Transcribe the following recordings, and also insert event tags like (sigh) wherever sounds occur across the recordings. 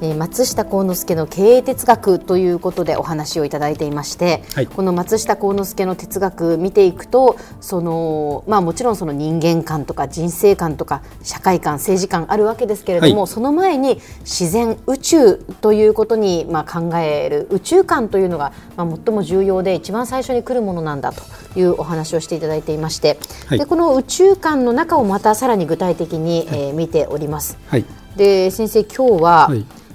松下幸之助の経営哲学ということでお話をいただいていまして、はい、この松下幸之助の哲学見ていくとその、まあ、もちろんその人間観とか人生観とか社会観政治観あるわけですけれども、はい、その前に自然宇宙ということに、まあ、考える宇宙観というのが、まあ、最も重要で一番最初に来るものなんだというお話をしていただいていまして、はい、でこの宇宙観の中をまたさらに具体的に、えー、見ております。で先生今日は、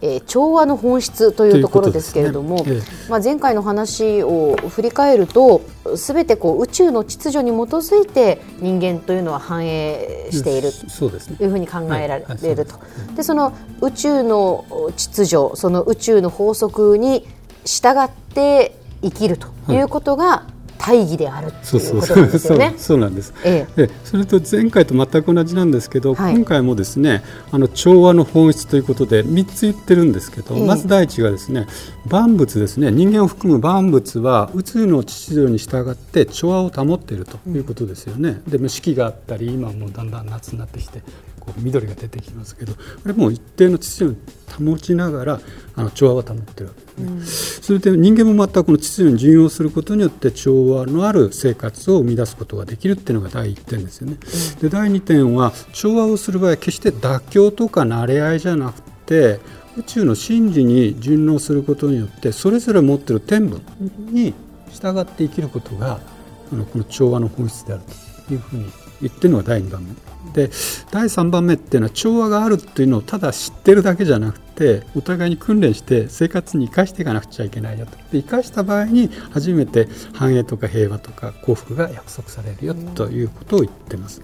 えー、調和の本質というところですけれども、ね。えー、まあ、前回の話を振り返るとすべてこう宇宙の秩序に基づいて人間というのは反映しているというふうに考えられると。でその宇宙の秩序その宇宙の法則に従って生きるということが、はい大義であるということなんですよね。そう (laughs) なんです。ええ、でそれと前回と全く同じなんですけど、はい、今回もですねあの調和の本質ということで3つ言ってるんですけど、え、まず第一がですね万物ですね人間を含む万物は宇宙の秩序に従って調和を保っているということですよね。うん、で四季があったり今もだんだん夏になってきてこう緑が出てきますけどこれも一定の秩序を保ちながらあの調和を保っているわけですね。うん、それで人間もまたこの秩序に順応することによって調和のある生活を生み出すことができるっていうのが第一点ですよね。うん、で第二点は調和をする場合は決して妥協とか慣れ合いじゃなくて宇宙の真理に順応することによってそれぞれ持っている天分に従って生きることがこの調和の本質であるというふうに言ってるのが第2番目。で第3番目っていうのは調和があるっていうのをただ知ってるだけじゃなくてお互いに訓練して生活に生かしていかなくちゃいけないよと。で生かした場合に初めて繁栄とか平和とか幸福が約束されるよということを言ってます。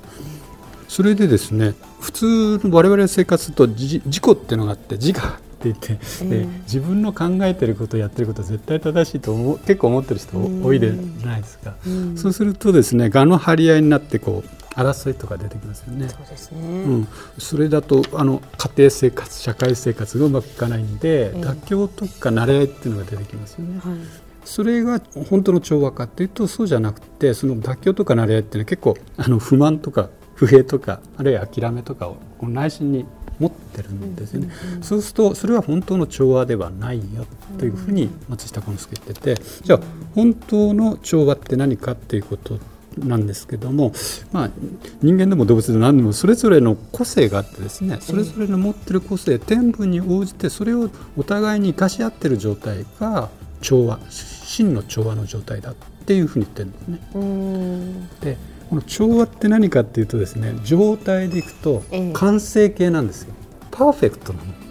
それでですね普通の我々の生活と自己っていうのがあって自我って言って、えー、自分の考えてることやってることは絶対正しいと思う結構思ってる人多いじゃないですか、そうするとですね我の張り合いになってこう争いとか出てきますよね。そうですね。うん、それだとあの家庭生活、社会生活がうまくいかないんで、えー、妥協とか慣れ合いっていうのが出てきますよね。はい、それが本当の調和かっていうとそうじゃなくてその妥協とか慣れ合いっていうのは結構あの不満とか不平とかあるいは諦めとかを内心に持ってるんですよね、うんうんうん、そうするとそれは本当の調和ではないよというふうに松下幸之助言ってて。じゃあ本当の調和って何かっていうことなんですけども、まあ、人間でも動物でも何でもそれぞれの個性があってですねそれぞれの持ってる個性天分に応じてそれをお互いに生かし合ってる状態が調和真の調和の状態だっていうふうに言ってるんですね。でこの調和って何かっていうとですね状態でいくと完成形なんですよ。パーフェクトなの。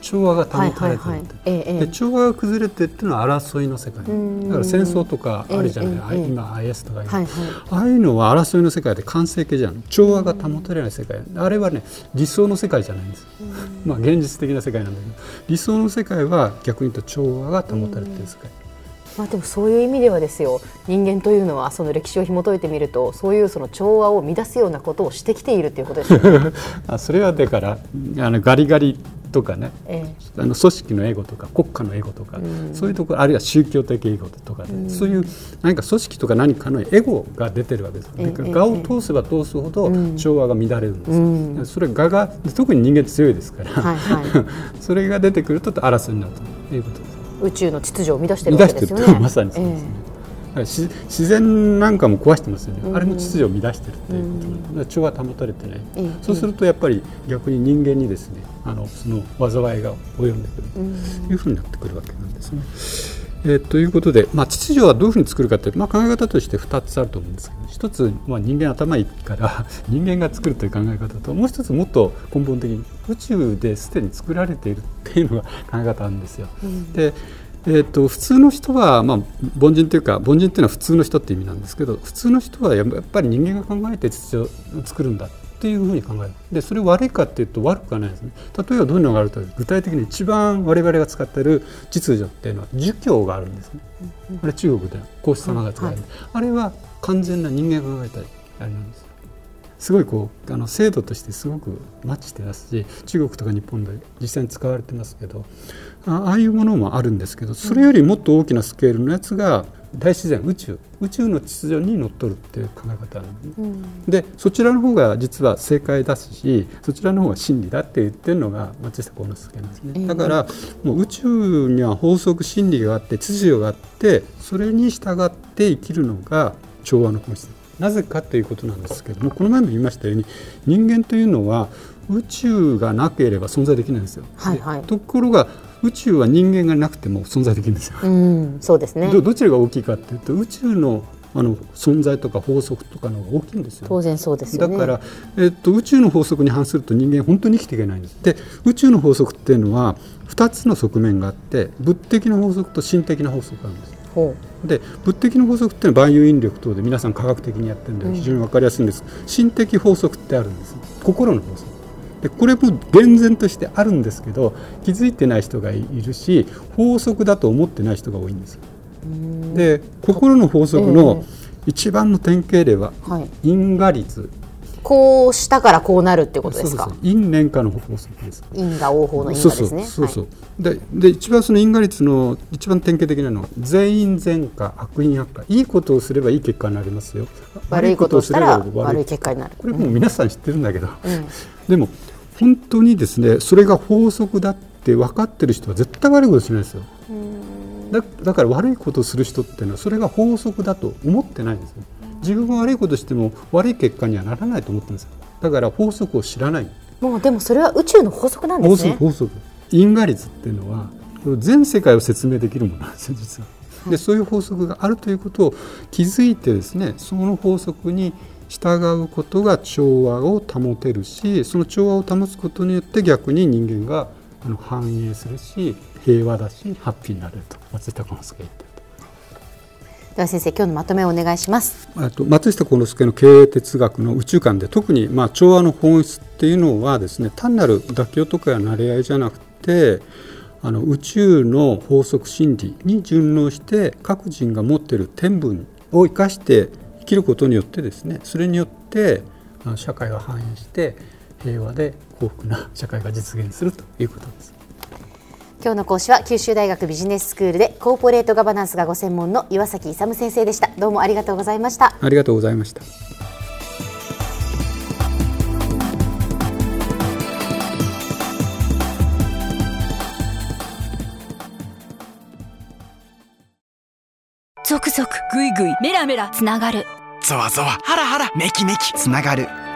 調和が保たれてる、で調和が崩れてっていうのは争いの世界。だから戦争とかあるじゃない、ええ、今 IS とか、はいはい、ああいうのは争いの世界で完成形じゃん。調和が保たれない世界。あれはね理想の世界じゃないんです。まあ現実的な世界なんだけど。理想の世界は逆に言うと調和が保たれてる世界。まあ、でもそういう意味ではですよ。人間というのはその歴史を紐解いてみるとそういうその調和を乱すようなことをしてきているということですね (laughs) あそれはだからあのガリガリとかね、ええ、あの組織のエゴとか国家のエゴとか、うん、そういうところあるいは宗教的エゴとかで、うん、そういう何か組織とか何かのエゴが出てるわけです、ええ、我を通せば通すほど調和が乱れるんです、うん、それ我が特に人間強いですから、はいはい、(laughs) それが出てくると争いになるということです。宇宙の秩序を乱してるわけですよね。まさにそうですね、え自然なんかも壊してますよね、うん、あれも秩序を乱してるっていうことで、うん、調和保たれてない、うん、そうするとやっぱり逆に人間にですねあのその災いが及んでくるというふうになってくるわけなんですね。えー、ということで、まあ、秩序はどういうふうに作るかって、まあ、考え方として2つあると思うんですけど一つ、まあ、人間頭いいから (laughs) 人間が作るという考え方ともう一つもっと根本的に宇宙ですでに作られているっていうのが考え方なんですよ。でえーと、普通の人は、まあ、凡人というか凡人というのは普通の人って意味なんですけど普通の人はやっぱり人間が考えて秩序を作るんだっていうふうに考える。でそれ悪いかっていうと悪くはないですね。例えばどういうのがあると具体的に一番我々が使っている秩序っていうのは儒教があるんですね、あれ中国で孔子様が使える、はい、あれは完全な人間が考えたあれなんですすごいこうあの制度としてすごくマッチしてますし中国とか日本で実際に使われてますけどああいうものもあるんですけどそれよりもっと大きなスケールのやつが大自然宇宙。宇宙の秩序にのっとるっていう考え方なんで,、うん、でそちらの方が実は正解だしそちらの方が真理だって言ってるのが松下幸之助なんですね、だからもう宇宙には法則真理があって秩序があってそれに従って生きるのが調和の本質なぜかということなんですけどもこの前も言いましたように人間というのは宇宙がなければ存在できないんですよ。はいはい、ところが宇宙は人間がなくても存在できるんですよ。うん、そうですねどどちらが大きいかというと宇宙のあの存在とか法則とかの大きいんですよ。当然そうです、ね、だから、えっと、宇宙の法則に反すると人間本当に生きていけないんです。で宇宙の法則っていうのは2つの側面があって物的な法則と心的な法則があるんです。で物的な法則っていうのは万有引力等で皆さん科学的にやってるんで非常に分かりやすいんです、うん、心的法則ってあるんです。心の法則。でこれも厳然としてあるんですけど気づいてない人がいるし法則だと思ってない人が多いんです。で心の法則の一番の典型例は因果率、こうしたからこうなるってことですか？因縁化の法則です。因果応報の因果ですね。そうそうでで一番その因果率の一番典型的なのは全員善果悪因悪化いいことをすればいい結果になりますよ。悪いことをすれば悪い結果になる。これもう皆さん知ってるんだけど、うん、でも本当にですねそれが法則だって分かってる人は絶対悪いことしないですよ。だだから悪いことをする人っていうのはそれが法則だと思ってないんですよ。自分が悪いことしても悪い結果にはならないと思ってるんですよ。だから法則を知らない。もうでもそれは宇宙の法則なんですね。法則因果率っていうのは全世界を説明できるものなんですよ実は。でそういう法則があるということを気づいてですねその法則に従うことが調和を保てるしその調和を保つことによって逆に人間が繁栄するし平和だしハッピーになれると松下幸之助が言ってでは先生今日のまとめをお願いしますと松下幸之助の経営哲学の宇宙観で特にまあ調和の本質っていうのはですね単なる妥協とかや慣れ合いじゃなくてあの宇宙の法則真理に順応して各人が持っている天分を生かして生きることによってですねそれによって社会が繁栄して平和で幸福な社会が実現するということです。今日の講師は九州大学ビジネススクールでコーポレートガバナンスがご専門の岩崎勇先生でした。どうもありがとうございました。ありがとうございました。続々ぐいぐいメラメラつながる。ゾワゾワハラハラメキメキつながる